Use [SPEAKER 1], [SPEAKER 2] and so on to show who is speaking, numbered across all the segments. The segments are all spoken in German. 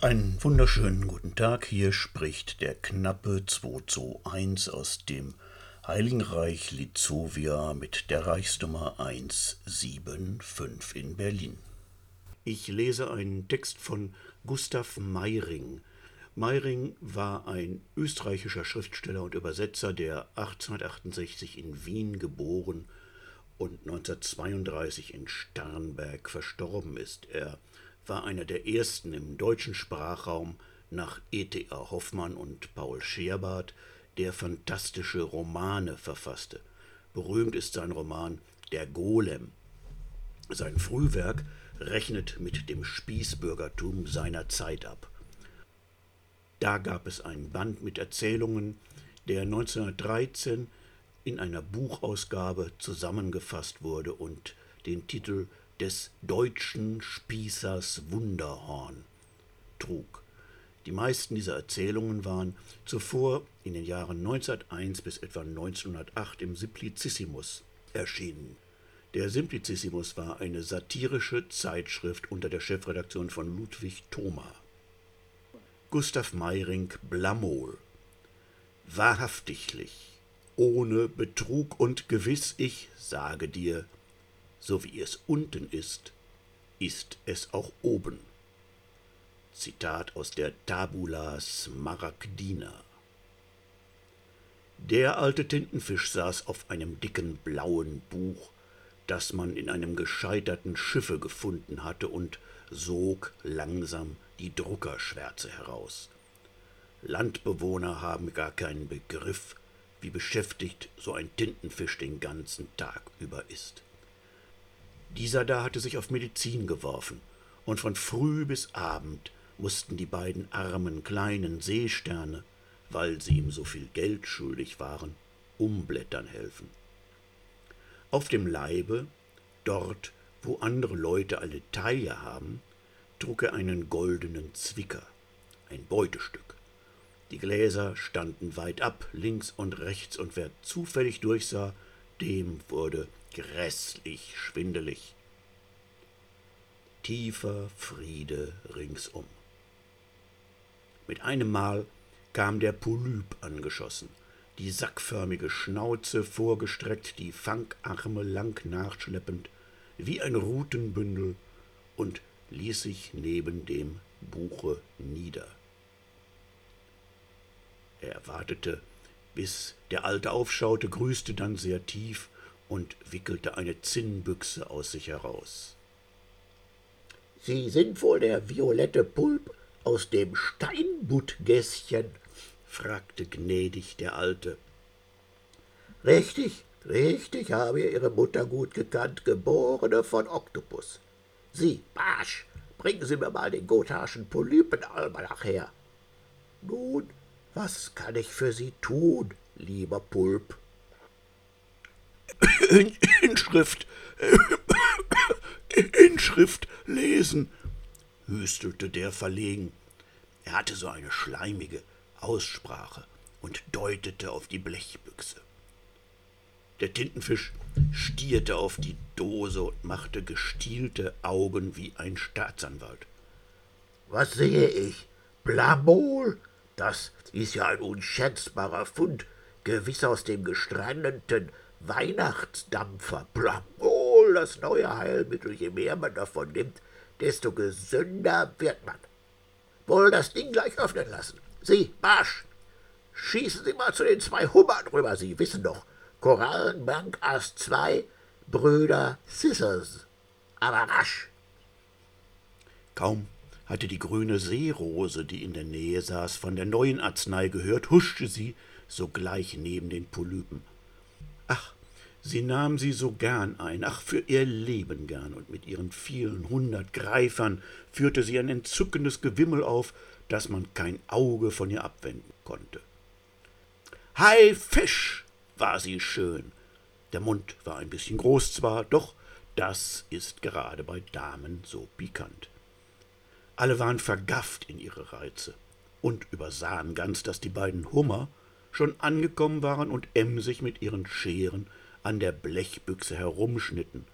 [SPEAKER 1] Einen wunderschönen guten Tag. Hier spricht der knappe 221 aus dem Heiligen Reich Lizovia mit der Reichsnummer 175 in Berlin. Ich lese einen Text von Gustav Meiring. Meiring war ein österreichischer Schriftsteller und Übersetzer, der 1868 in Wien geboren und 1932 in Starnberg verstorben ist. Er war einer der ersten im deutschen Sprachraum nach E.T.A. Hoffmann und Paul Scherbart, der fantastische Romane verfasste. Berühmt ist sein Roman Der Golem. Sein Frühwerk rechnet mit dem Spießbürgertum seiner Zeit ab. Da gab es einen Band mit Erzählungen, der 1913 in einer Buchausgabe zusammengefasst wurde und den Titel des deutschen Spießers Wunderhorn trug. Die meisten dieser Erzählungen waren zuvor in den Jahren 1901 bis etwa 1908 im Simplicissimus erschienen. Der Simplicissimus war eine satirische Zeitschrift unter der Chefredaktion von Ludwig Thoma. Gustav Meiring Blamol Wahrhaftiglich, ohne Betrug und gewiss ich sage dir, so wie es unten ist, ist es auch oben. Zitat aus der Tabula Smaragdina. Der alte Tintenfisch saß auf einem dicken blauen Buch, das man in einem gescheiterten Schiffe gefunden hatte, und sog langsam die Druckerschwärze heraus. Landbewohner haben gar keinen Begriff, wie beschäftigt so ein Tintenfisch den ganzen Tag über ist. Dieser da hatte sich auf Medizin geworfen, und von früh bis Abend mussten die beiden armen kleinen Seesterne, weil sie ihm so viel Geld schuldig waren, umblättern helfen. Auf dem Leibe, dort, wo andere Leute alle Taille haben, trug er einen goldenen Zwicker, ein Beutestück. Die Gläser standen weit ab, links und rechts, und wer zufällig durchsah, dem wurde grässlich schwindelig. Tiefer Friede ringsum. Mit einem Mal kam der Polyp angeschossen, die sackförmige Schnauze vorgestreckt, die Fangarme lang nachschleppend, wie ein Rutenbündel, und ließ sich neben dem Buche nieder. Er wartete, bis der Alte aufschaute, grüßte dann sehr tief und wickelte eine Zinnbüchse aus sich heraus.
[SPEAKER 2] Sie sind wohl der violette Pulp aus dem Steinbuttgässchen? fragte gnädig der Alte. Richtig, richtig, habe Ihre Mutter gut gekannt, Geborene von Oktopus. Sie, Barsch, bringen Sie mir mal den gotharschen Polypenalmanach her. Nun, was kann ich für Sie tun, lieber Pulp?
[SPEAKER 1] Inschrift, Inschrift lesen, hüstelte der verlegen. Er hatte so eine schleimige Aussprache und deutete auf die Blechbüchse. Der Tintenfisch stierte auf die Dose und machte gestielte Augen wie ein Staatsanwalt.
[SPEAKER 2] Was sehe ich? Blamol? Das ist ja ein unschätzbarer Fund, gewiss aus dem gestrandeten Weihnachtsdampfer. Blamol, das neue Heilmittel, je mehr man davon nimmt, desto gesünder wird man. Wohl das Ding gleich öffnen lassen. Sie, Marsch! Schießen Sie mal zu den zwei Hummern rüber, Sie wissen doch. Korallenbank Ass 2, Brüder Scissors. Aber rasch!
[SPEAKER 1] Kaum hatte die grüne Seerose, die in der Nähe saß, von der neuen Arznei gehört, huschte sie sogleich neben den Polypen. Sie nahm sie so gern ein, ach für ihr Leben gern, und mit ihren vielen hundert Greifern führte sie ein entzückendes Gewimmel auf, dass man kein Auge von ihr abwenden konnte. Hei Fisch, war sie schön. Der Mund war ein bisschen groß zwar, doch das ist gerade bei Damen so pikant. Alle waren vergafft in ihre Reize und übersahen ganz, dass die beiden Hummer schon angekommen waren und emsig mit ihren Scheren an der Blechbüchse herumschnitten,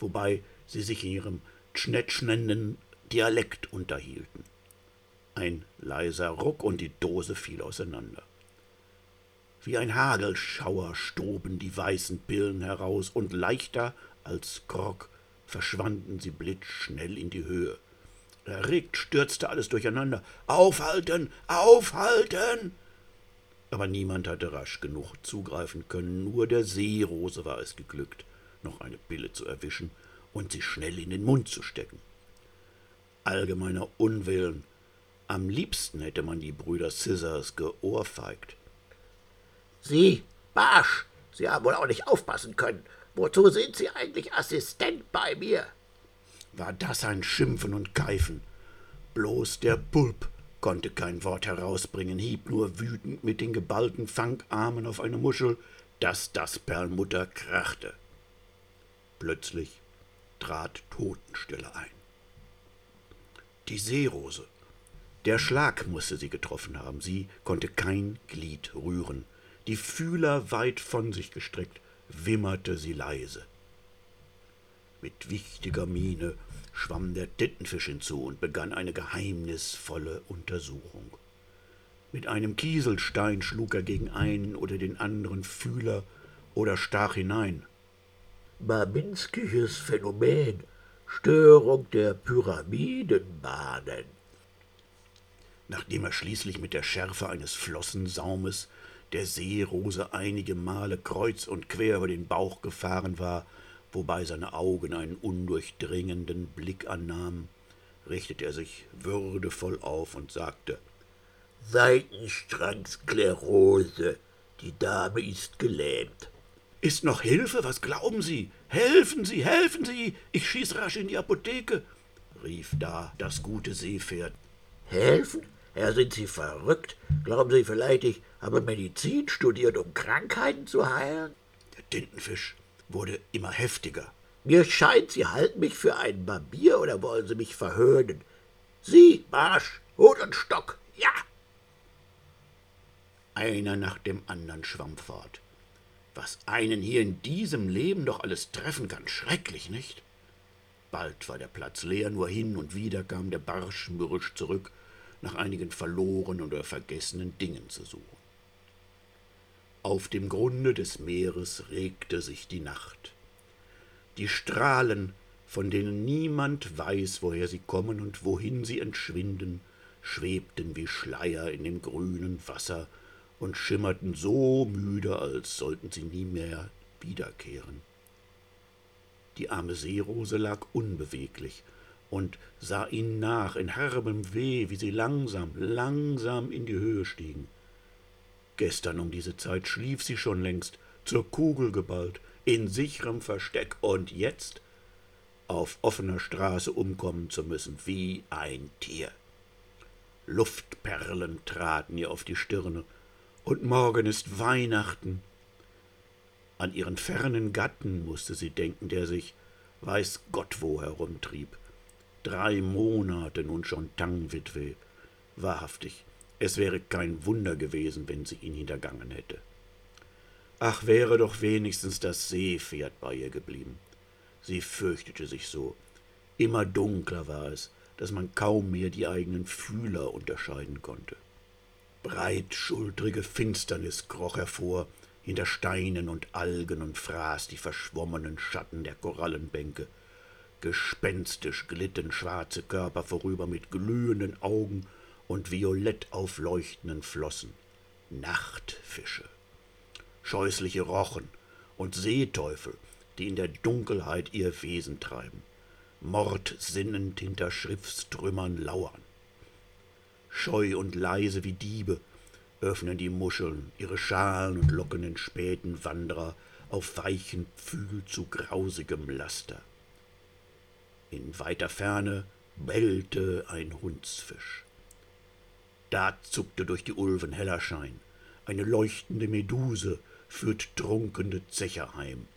[SPEAKER 1] wobei sie sich in ihrem tschnetschnenden Dialekt unterhielten. Ein leiser Ruck und die Dose fiel auseinander. Wie ein Hagelschauer stoben die weißen Pillen heraus, und leichter als Grog verschwanden sie blitzschnell in die Höhe. Erregt stürzte alles durcheinander. Aufhalten! Aufhalten! Aber niemand hatte rasch genug zugreifen können, nur der Seerose war es geglückt, noch eine Pille zu erwischen und sie schnell in den Mund zu stecken. Allgemeiner Unwillen. Am liebsten hätte man die Brüder Scissors geohrfeigt.
[SPEAKER 2] Sie, Barsch, Sie haben wohl auch nicht aufpassen können. Wozu sind Sie eigentlich Assistent bei mir?
[SPEAKER 1] War das ein Schimpfen und Keifen? Bloß der Pulp konnte kein Wort herausbringen, hieb nur wütend mit den geballten Fangarmen auf eine Muschel, dass das Perlmutter krachte. Plötzlich trat Totenstille ein. Die Seerose. Der Schlag musste sie getroffen haben. Sie konnte kein Glied rühren. Die Fühler weit von sich gestreckt, wimmerte sie leise. Mit wichtiger Miene schwamm der Tintenfisch hinzu und begann eine geheimnisvolle Untersuchung. Mit einem Kieselstein schlug er gegen einen oder den anderen Fühler oder stach hinein.
[SPEAKER 2] Babinskisches Phänomen, Störung der Pyramidenbahnen.
[SPEAKER 1] Nachdem er schließlich mit der Schärfe eines Flossensaumes der Seerose einige Male kreuz und quer über den Bauch gefahren war, wobei seine Augen einen undurchdringenden Blick annahmen, richtete er sich würdevoll auf und sagte
[SPEAKER 2] Seitenstrangsklerose, die Dame ist gelähmt.
[SPEAKER 1] Ist noch Hilfe? Was glauben Sie? Helfen Sie, helfen Sie! Ich schieß rasch in die Apotheke, rief da das gute Seepferd.
[SPEAKER 2] Helfen? Herr, sind Sie verrückt? Glauben Sie vielleicht, ich habe Medizin studiert, um Krankheiten zu heilen?
[SPEAKER 1] Der Tintenfisch wurde immer heftiger.
[SPEAKER 2] Mir scheint, Sie halten mich für einen Barbier oder wollen Sie mich verhöhnen? Sie, Marsch, Hut und Stock, ja!
[SPEAKER 1] Einer nach dem anderen schwamm fort. Was einen hier in diesem Leben doch alles treffen kann, schrecklich, nicht? Bald war der Platz leer, nur hin und wieder kam der Barsch mürrisch zurück, nach einigen verlorenen oder vergessenen Dingen zu suchen. Auf dem Grunde des Meeres regte sich die Nacht. Die Strahlen, von denen niemand weiß, woher sie kommen und wohin sie entschwinden, schwebten wie Schleier in dem grünen Wasser und schimmerten so müde, als sollten sie nie mehr wiederkehren. Die arme Seerose lag unbeweglich und sah ihnen nach in herbem Weh, wie sie langsam, langsam in die Höhe stiegen. Gestern um diese Zeit schlief sie schon längst, zur Kugel geballt, in sicherem Versteck, und jetzt auf offener Straße umkommen zu müssen, wie ein Tier. Luftperlen traten ihr auf die Stirne, und morgen ist Weihnachten. An ihren fernen Gatten musste sie denken, der sich weiß Gott wo herumtrieb. Drei Monate nun schon Tangwitwe. Wahrhaftig, es wäre kein Wunder gewesen, wenn sie ihn hintergangen hätte. Ach, wäre doch wenigstens das Seepferd bei ihr geblieben. Sie fürchtete sich so. Immer dunkler war es, dass man kaum mehr die eigenen Fühler unterscheiden konnte. Breitschultrige Finsternis kroch hervor, hinter Steinen und Algen und fraß die verschwommenen Schatten der Korallenbänke. Gespenstisch glitten schwarze Körper vorüber mit glühenden Augen und violett aufleuchtenden Flossen. Nachtfische, scheußliche Rochen und Seeteufel, die in der Dunkelheit ihr Wesen treiben, mordsinnend hinter Schiffstrümmern lauern. Scheu und leise wie Diebe öffnen die Muscheln ihre Schalen und locken den späten Wanderer auf weichen Pfühl zu grausigem Laster. In weiter Ferne bellte ein Hundsfisch. Da zuckte durch die Ulven heller Schein. Eine leuchtende Meduse führt trunkene Zecher heim.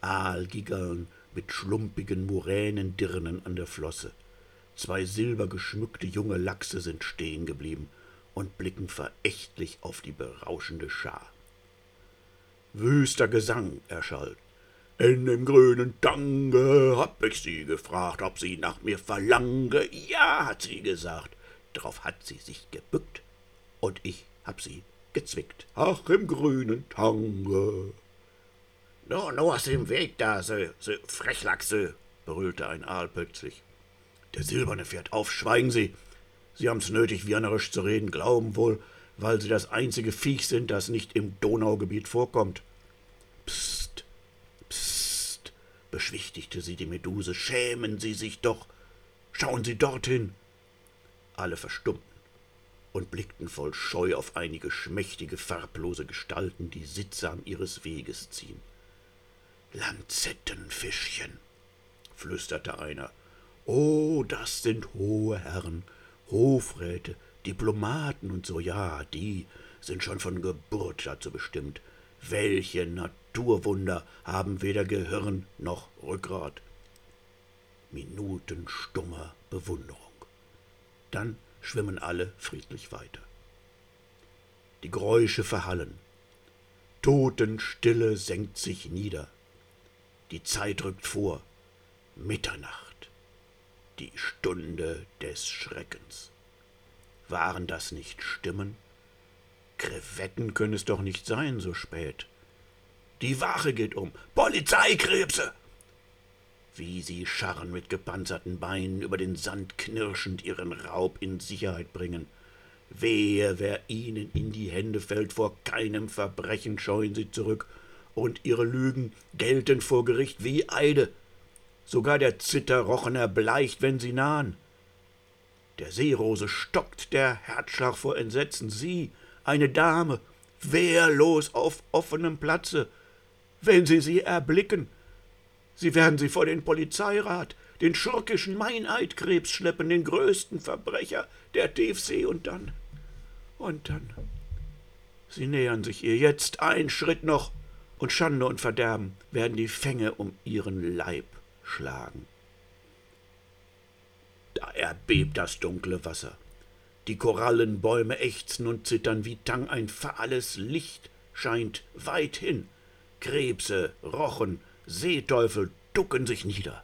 [SPEAKER 1] Aalgiggeln mit schlumpigen Muränendirnen an der Flosse. Zwei silbergeschmückte junge Lachse sind stehen geblieben und blicken verächtlich auf die berauschende Schar. Wüster Gesang erschallt. In dem grünen Tange hab ich sie gefragt, ob sie nach mir verlange. Ja, hat sie gesagt,
[SPEAKER 2] drauf hat sie sich gebückt und ich hab sie gezwickt.
[SPEAKER 3] Ach, im grünen Tange.
[SPEAKER 2] No, no aus dem Weg da, so, so Frechlachse, brüllte ein Aal plötzlich.
[SPEAKER 3] Der Silberne fährt auf, schweigen Sie. Sie haben's nötig, wienerisch zu reden, glauben wohl, weil Sie das einzige Viech sind, das nicht im Donaugebiet vorkommt.
[SPEAKER 2] Psst, psst, beschwichtigte sie die Meduse, schämen Sie sich doch. Schauen Sie dorthin. Alle verstummten und blickten voll Scheu auf einige schmächtige, farblose Gestalten, die sittsam ihres Weges ziehen. Lanzettenfischchen, flüsterte einer. Oh, das sind hohe Herren, Hofräte, Diplomaten und so, ja, die sind schon von Geburt dazu bestimmt. Welche Naturwunder haben weder Gehirn noch Rückgrat. Minuten stummer Bewunderung. Dann schwimmen alle friedlich weiter. Die Geräusche verhallen. Totenstille senkt sich nieder. Die Zeit rückt vor. Mitternacht. Die Stunde des Schreckens. Waren das nicht Stimmen? Krevetten können es doch nicht sein, so spät. Die Wache geht um. Polizeikrebse! Wie sie scharren mit gepanzerten Beinen über den Sand knirschend ihren Raub in Sicherheit bringen. Wehe, wer ihnen in die Hände fällt, vor keinem Verbrechen scheuen sie zurück, und ihre Lügen gelten vor Gericht wie Eide. Sogar der Zitterrochen erbleicht, wenn sie nahen. Der Seerose stockt der Herzschlag vor Entsetzen. Sie, eine Dame, wehrlos auf offenem Platze. Wenn sie sie erblicken, Sie werden sie vor den Polizeirat, den schurkischen Meineitkrebs schleppen, den größten Verbrecher der Tiefsee und dann. Und dann. Sie nähern sich ihr jetzt ein Schritt noch, und Schande und Verderben werden die Fänge um ihren Leib schlagen. Da erbebt das dunkle Wasser. Die Korallenbäume ächzen und zittern wie Tang, ein fahles Licht scheint weit hin. Krebse, Rochen, Seeteufel ducken sich nieder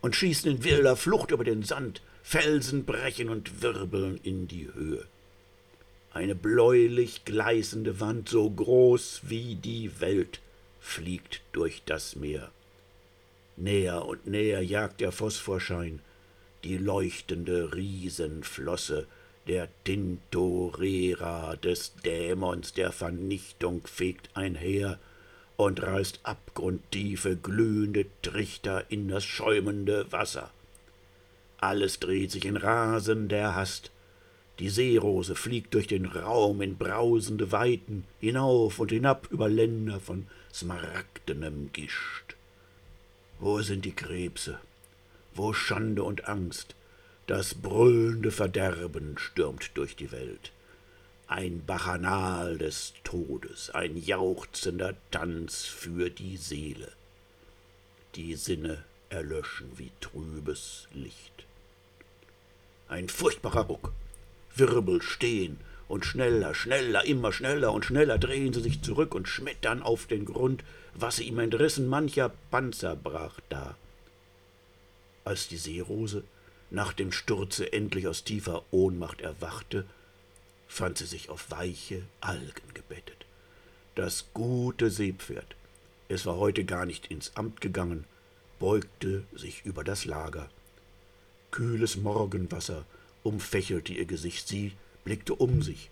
[SPEAKER 2] und schießen in wilder Flucht über den Sand, Felsen brechen und wirbeln in die Höhe. Eine bläulich gleißende Wand, so groß wie die Welt, fliegt durch das Meer. Näher und näher jagt der Phosphorschein, die leuchtende Riesenflosse, der Tintorera des Dämons der Vernichtung fegt einher, und reißt abgrundtiefe, glühende Trichter in das schäumende Wasser. Alles dreht sich in rasender Hast. Die Seerose fliegt durch den Raum in brausende Weiten, hinauf und hinab über Länder von smaragdenem Gischt. Wo sind die Krebse? Wo Schande und Angst? Das brüllende Verderben stürmt durch die Welt ein Bacchanal des Todes, ein jauchzender Tanz für die Seele. Die Sinne erlöschen wie trübes Licht. Ein furchtbarer Ruck. Wirbel stehen und schneller, schneller, immer schneller und schneller drehen sie sich zurück und schmettern auf den Grund, was sie ihm entrissen, mancher Panzer brach da. Als die Seerose nach dem Sturze endlich aus tiefer Ohnmacht erwachte, fand sie sich auf weiche Algen gebettet. Das gute Seepferd, es war heute gar nicht ins Amt gegangen, beugte sich über das Lager. Kühles Morgenwasser umfächelte ihr Gesicht, sie blickte um sich,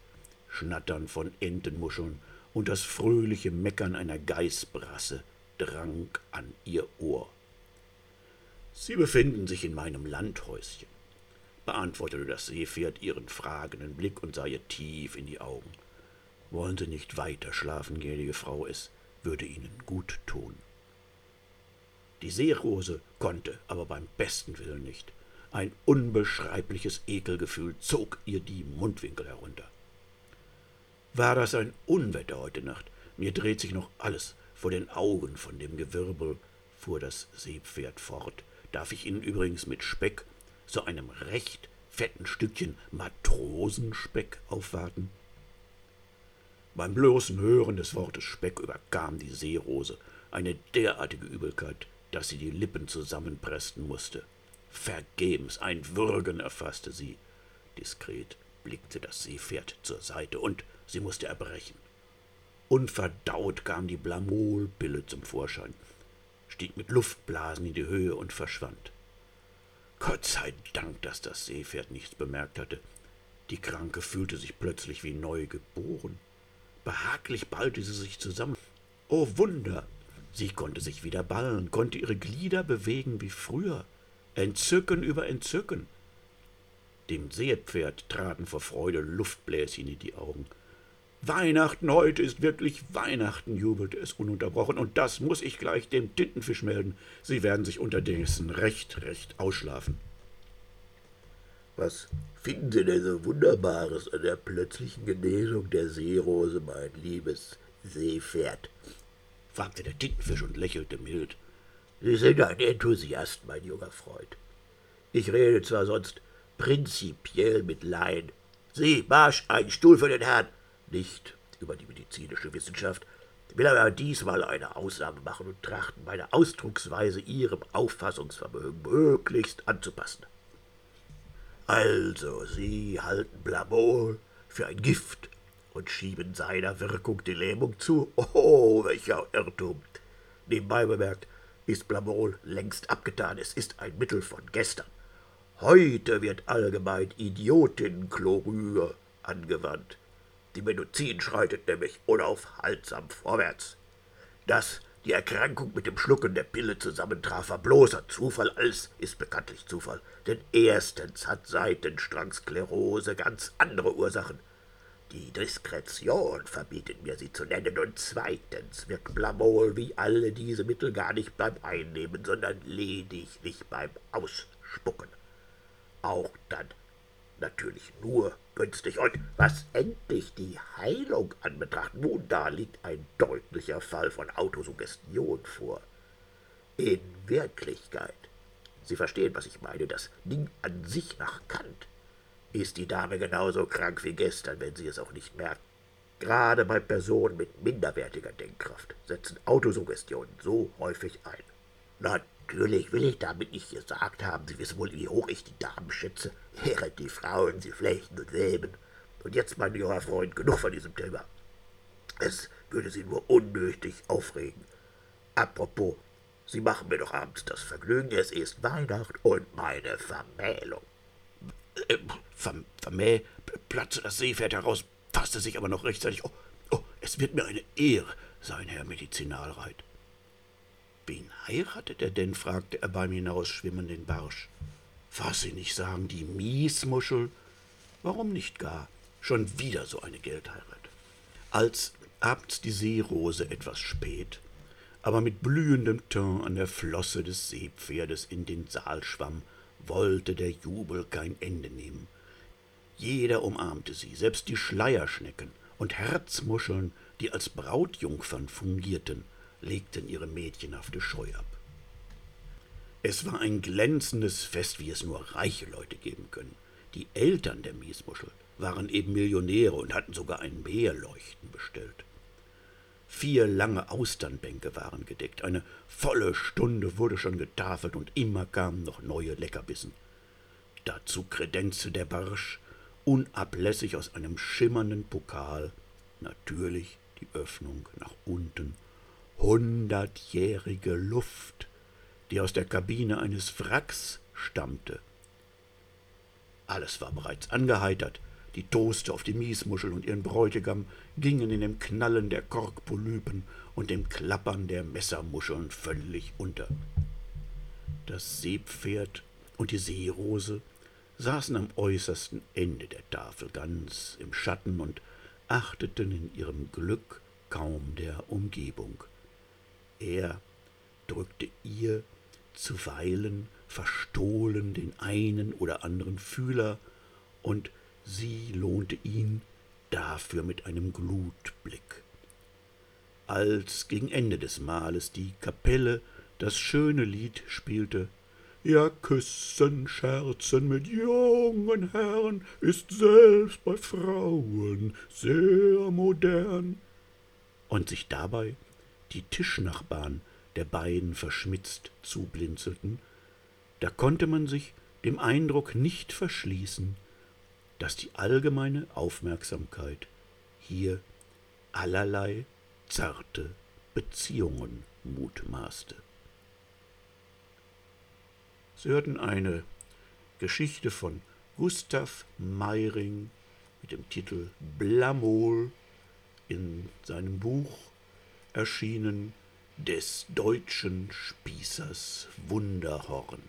[SPEAKER 2] Schnattern von Entenmuscheln und das fröhliche Meckern einer Geißbrasse drang an ihr Ohr. Sie befinden sich in meinem Landhäuschen beantwortete das Seepferd ihren fragenden Blick und sah ihr tief in die Augen. Wollen Sie nicht weiter schlafen, gnädige Frau, es würde Ihnen gut tun. Die Seerose konnte, aber beim besten Willen nicht. Ein unbeschreibliches Ekelgefühl zog ihr die Mundwinkel herunter. War das ein Unwetter heute Nacht? Mir dreht sich noch alles vor den Augen von dem Gewirbel, fuhr das Seepferd fort. Darf ich Ihnen übrigens mit Speck so einem recht fetten Stückchen Matrosenspeck aufwarten? Beim bloßen Hören des Wortes Speck überkam die Seerose eine derartige Übelkeit, dass sie die Lippen zusammenpressen musste. Vergebens ein Würgen erfasste sie.
[SPEAKER 3] Diskret blickte das Seepferd zur Seite und sie musste erbrechen. Unverdaut kam die Blamolpille zum Vorschein, stieg mit Luftblasen in die Höhe und verschwand. Gott sei Dank, dass das Seepferd nichts bemerkt hatte. Die Kranke fühlte sich plötzlich wie neu geboren. Behaglich ballte sie sich zusammen. Oh Wunder! Sie konnte sich wieder ballen, konnte ihre Glieder bewegen wie früher. Entzücken über Entzücken. Dem Seepferd traten vor Freude Luftbläschen in die Augen. Weihnachten heute ist wirklich Weihnachten, jubelte es ununterbrochen, und das muss ich gleich dem Tintenfisch melden. Sie werden sich unterdessen recht, recht ausschlafen.
[SPEAKER 2] Was finden Sie denn so Wunderbares an der plötzlichen Genesung der Seerose, mein liebes Seepferd?
[SPEAKER 3] fragte der Tintenfisch und lächelte mild.
[SPEAKER 2] Sie sind ein Enthusiast, mein junger Freund. Ich rede zwar sonst prinzipiell mit Laien. Sie, Marsch, einen Stuhl für den Herrn. Nicht über die medizinische Wissenschaft, will aber diesmal eine Ausnahme machen und trachten, meine Ausdrucksweise Ihrem Auffassungsvermögen möglichst anzupassen. Also, Sie halten Blamol für ein Gift und schieben seiner Wirkung die Lähmung zu. Oh, welcher Irrtum! Nebenbei bemerkt, ist Blamol längst abgetan. Es ist ein Mittel von gestern. Heute wird allgemein Idiotinchlorür angewandt. Die Medizin schreitet nämlich unaufhaltsam vorwärts. Dass die Erkrankung mit dem Schlucken der Pille zusammentraf, war bloßer Zufall, alles ist bekanntlich Zufall. Denn erstens hat Seitenstrangsklerose ganz andere Ursachen. Die Diskretion verbietet mir, sie zu nennen, und zweitens wirkt Blamol wie alle diese Mittel gar nicht beim Einnehmen, sondern lediglich beim Ausspucken auch dann natürlich nur günstig. Und was endlich die Heilung anbetracht, nun da liegt ein deutlicher Fall von Autosuggestion vor. In Wirklichkeit, Sie verstehen, was ich meine, das Ding an sich nach Kant, ist die Dame genauso krank wie gestern, wenn sie es auch nicht merkt. Gerade bei Personen mit minderwertiger Denkkraft setzen Autosuggestionen so häufig ein. Natürlich will ich damit nicht gesagt haben, Sie wissen wohl, wie hoch ich die Damen schätze, während die Frauen sie flechten und weben. Und jetzt, mein junger Freund, genug von diesem Thema. Es würde Sie nur unnötig aufregen. Apropos, Sie machen mir doch abends das Vergnügen, es ist Weihnacht und meine Vermählung.
[SPEAKER 3] Äh, Verm Vermäh, platze das Seepferd heraus, fasste sich aber noch rechtzeitig. Oh, oh, es wird mir eine Ehre sein, Herr Medizinalreit. Wen heiratet er denn? fragte er beim Hinausschwimmen den Barsch. Was Sie nicht sagen, die Miesmuschel? Warum nicht gar? Schon wieder so eine Geldheirat. Als abends die Seerose etwas spät, aber mit blühendem Teint an der Flosse des Seepferdes in den Saal schwamm, wollte der Jubel kein Ende nehmen. Jeder umarmte sie, selbst die Schleierschnecken und Herzmuscheln, die als Brautjungfern fungierten, legten ihre mädchenhafte Scheu ab. Es war ein glänzendes Fest, wie es nur reiche Leute geben können. Die Eltern der Miesmuschel waren eben Millionäre und hatten sogar ein Meerleuchten bestellt. Vier lange Austernbänke waren gedeckt, eine volle Stunde wurde schon getafelt und immer kamen noch neue Leckerbissen. Dazu kredenzte der Barsch unablässig aus einem schimmernden Pokal, natürlich die Öffnung nach unten hundertjährige Luft, die aus der Kabine eines Wracks stammte. Alles war bereits angeheitert, die Toaste auf die Miesmuschel und ihren Bräutigam gingen in dem Knallen der Korkpolypen und dem Klappern der Messermuscheln völlig unter. Das Seepferd und die Seerose saßen am äußersten Ende der Tafel ganz im Schatten und achteten in ihrem Glück kaum der Umgebung. Er drückte ihr zuweilen verstohlen den einen oder anderen Fühler, und sie lohnte ihn dafür mit einem Glutblick. Als gegen Ende des Mahles die Kapelle das schöne Lied spielte, ja, küssen, scherzen mit jungen Herren ist selbst bei Frauen sehr modern, und sich dabei die Tischnachbarn der beiden verschmitzt zublinzelten, da konnte man sich dem Eindruck nicht verschließen, dass die allgemeine Aufmerksamkeit hier allerlei zarte Beziehungen mutmaßte. Sie hörten eine Geschichte von Gustav Meiring mit dem Titel Blamol in seinem Buch erschienen des deutschen Spießers Wunderhorn.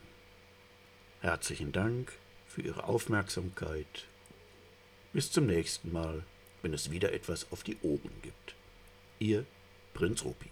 [SPEAKER 3] Herzlichen Dank für Ihre Aufmerksamkeit. Bis zum nächsten Mal, wenn es wieder etwas auf die Ohren gibt. Ihr Prinz Rupi.